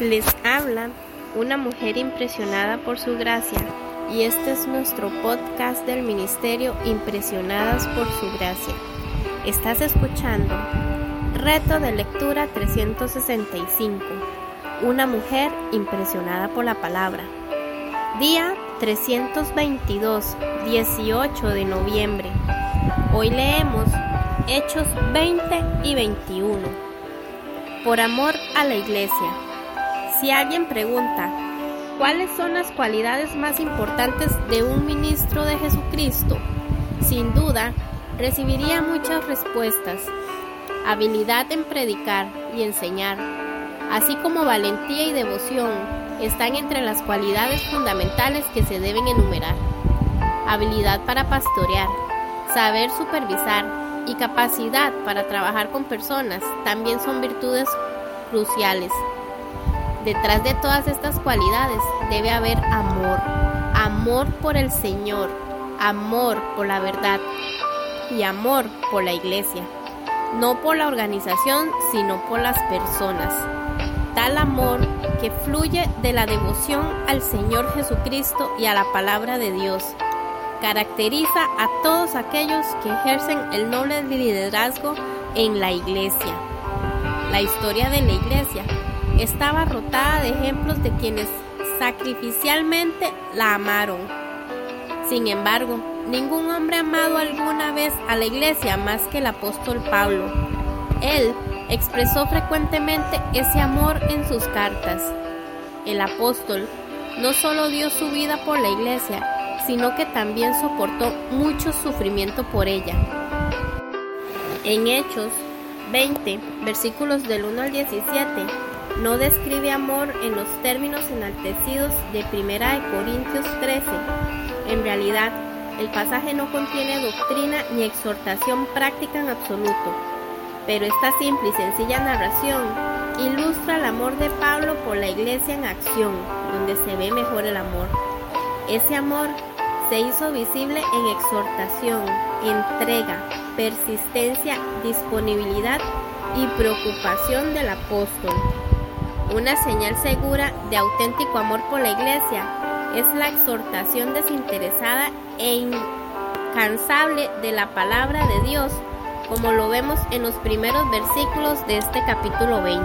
Les habla una mujer impresionada por su gracia y este es nuestro podcast del ministerio Impresionadas por su gracia. Estás escuchando Reto de lectura 365. Una mujer impresionada por la palabra. Día 322, 18 de noviembre. Hoy leemos Hechos 20 y 21. Por amor a la iglesia. Si alguien pregunta, ¿cuáles son las cualidades más importantes de un ministro de Jesucristo? Sin duda, recibiría muchas respuestas. Habilidad en predicar y enseñar, así como valentía y devoción, están entre las cualidades fundamentales que se deben enumerar. Habilidad para pastorear, saber supervisar y capacidad para trabajar con personas también son virtudes cruciales. Detrás de todas estas cualidades debe haber amor, amor por el Señor, amor por la verdad y amor por la iglesia, no por la organización, sino por las personas. Tal amor que fluye de la devoción al Señor Jesucristo y a la palabra de Dios. Caracteriza a todos aquellos que ejercen el noble liderazgo en la iglesia. La historia de la iglesia estaba rotada de ejemplos de quienes sacrificialmente la amaron. Sin embargo, ningún hombre amado alguna vez a la iglesia más que el apóstol Pablo. Él expresó frecuentemente ese amor en sus cartas. El apóstol no solo dio su vida por la iglesia, sino que también soportó mucho sufrimiento por ella. En Hechos 20, versículos del 1 al 17, no describe amor en los términos enaltecidos de 1 Corintios 13. En realidad, el pasaje no contiene doctrina ni exhortación práctica en absoluto, pero esta simple y sencilla narración ilustra el amor de Pablo por la iglesia en acción, donde se ve mejor el amor. Ese amor se hizo visible en exhortación, entrega, persistencia, disponibilidad y preocupación del apóstol. Una señal segura de auténtico amor por la iglesia es la exhortación desinteresada e incansable de la palabra de Dios, como lo vemos en los primeros versículos de este capítulo 20.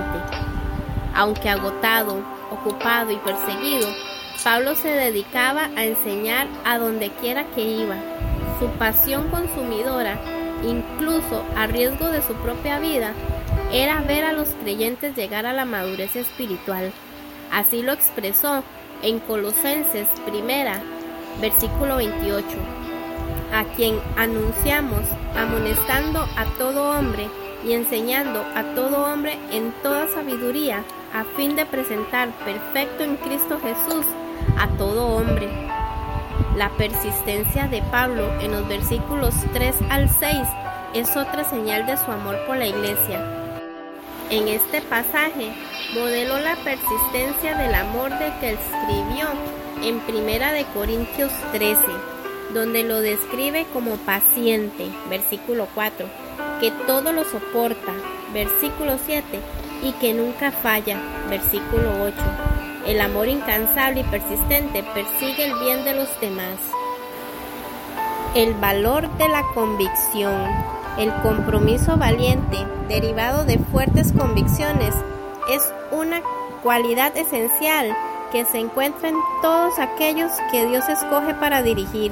Aunque agotado, ocupado y perseguido, Pablo se dedicaba a enseñar a donde quiera que iba. Su pasión consumidora, incluso a riesgo de su propia vida, era ver a los creyentes llegar a la madurez espiritual. Así lo expresó en Colosenses primera, versículo 28, a quien anunciamos amonestando a todo hombre y enseñando a todo hombre en toda sabiduría, a fin de presentar perfecto en Cristo Jesús a todo hombre. La persistencia de Pablo en los versículos 3 al 6 es otra señal de su amor por la iglesia. En este pasaje modeló la persistencia del amor de que escribió en Primera de Corintios 13, donde lo describe como paciente, versículo 4, que todo lo soporta, versículo 7, y que nunca falla, versículo 8. El amor incansable y persistente persigue el bien de los demás. El valor de la convicción. El compromiso valiente, derivado de fuertes convicciones, es una cualidad esencial que se encuentra en todos aquellos que Dios escoge para dirigir.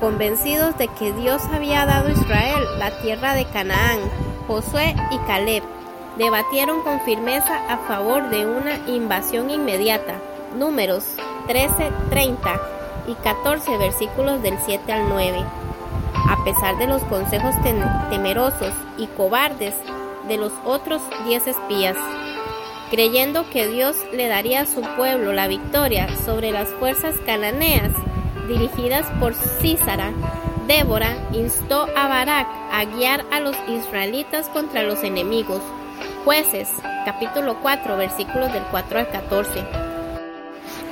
Convencidos de que Dios había dado a Israel la tierra de Canaán, Josué y Caleb debatieron con firmeza a favor de una invasión inmediata. Números 13, 30 y 14 versículos del 7 al 9 a pesar de los consejos temerosos y cobardes de los otros diez espías, creyendo que Dios le daría a su pueblo la victoria sobre las fuerzas cananeas dirigidas por Císara, Débora instó a Barak a guiar a los israelitas contra los enemigos. Jueces, capítulo 4, versículos del 4 al 14.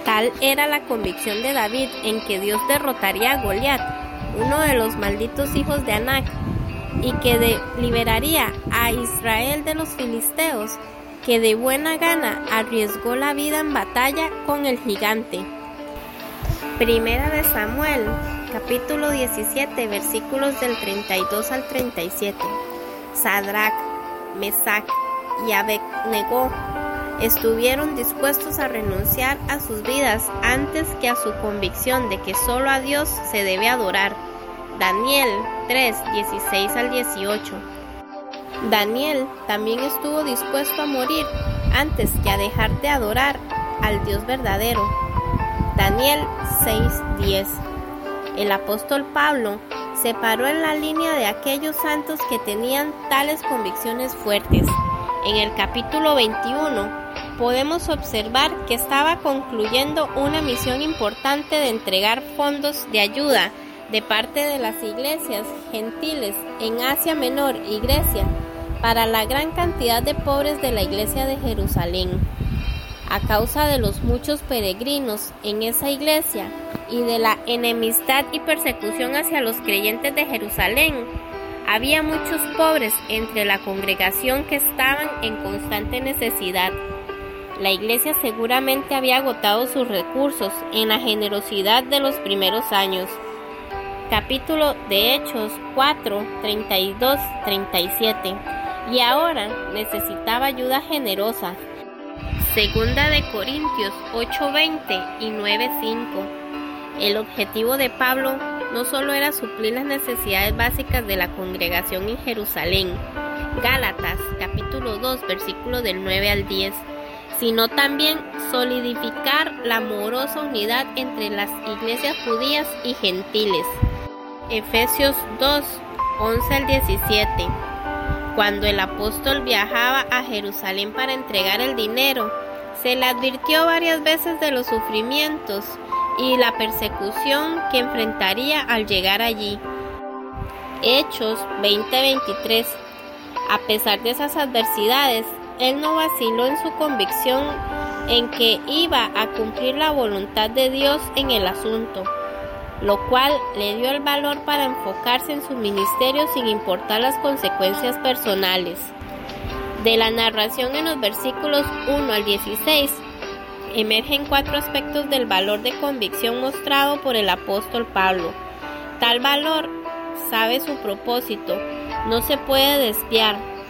Tal era la convicción de David en que Dios derrotaría a Goliat uno de los malditos hijos de Anac, y que liberaría a Israel de los filisteos, que de buena gana arriesgó la vida en batalla con el gigante. Primera de Samuel, capítulo 17, versículos del 32 al 37. Sadrach, Mesach y Abednego estuvieron dispuestos a renunciar a sus vidas antes que a su convicción de que solo a Dios se debe adorar. Daniel 3, 16 al 18. Daniel también estuvo dispuesto a morir antes que a dejar de adorar al Dios verdadero. Daniel 6:10. El apóstol Pablo se paró en la línea de aquellos santos que tenían tales convicciones fuertes. En el capítulo 21 podemos observar que estaba concluyendo una misión importante de entregar fondos de ayuda de parte de las iglesias gentiles en Asia Menor y Grecia para la gran cantidad de pobres de la iglesia de Jerusalén. A causa de los muchos peregrinos en esa iglesia y de la enemistad y persecución hacia los creyentes de Jerusalén, había muchos pobres entre la congregación que estaban en constante necesidad. La iglesia seguramente había agotado sus recursos en la generosidad de los primeros años. Capítulo de Hechos 4, 32, 37 y ahora necesitaba ayuda generosa. Segunda de Corintios 8:20 y 9:5. El objetivo de Pablo no solo era suplir las necesidades básicas de la congregación en Jerusalén, Gálatas capítulo 2 versículo del 9 al 10, sino también solidificar la amorosa unidad entre las iglesias judías y gentiles. Efesios 2, 11 al 17. Cuando el apóstol viajaba a Jerusalén para entregar el dinero, se le advirtió varias veces de los sufrimientos y la persecución que enfrentaría al llegar allí. Hechos 20:23 A pesar de esas adversidades, él no vaciló en su convicción en que iba a cumplir la voluntad de Dios en el asunto lo cual le dio el valor para enfocarse en su ministerio sin importar las consecuencias personales. De la narración en los versículos 1 al 16, emergen cuatro aspectos del valor de convicción mostrado por el apóstol Pablo. Tal valor sabe su propósito, no se puede desviar,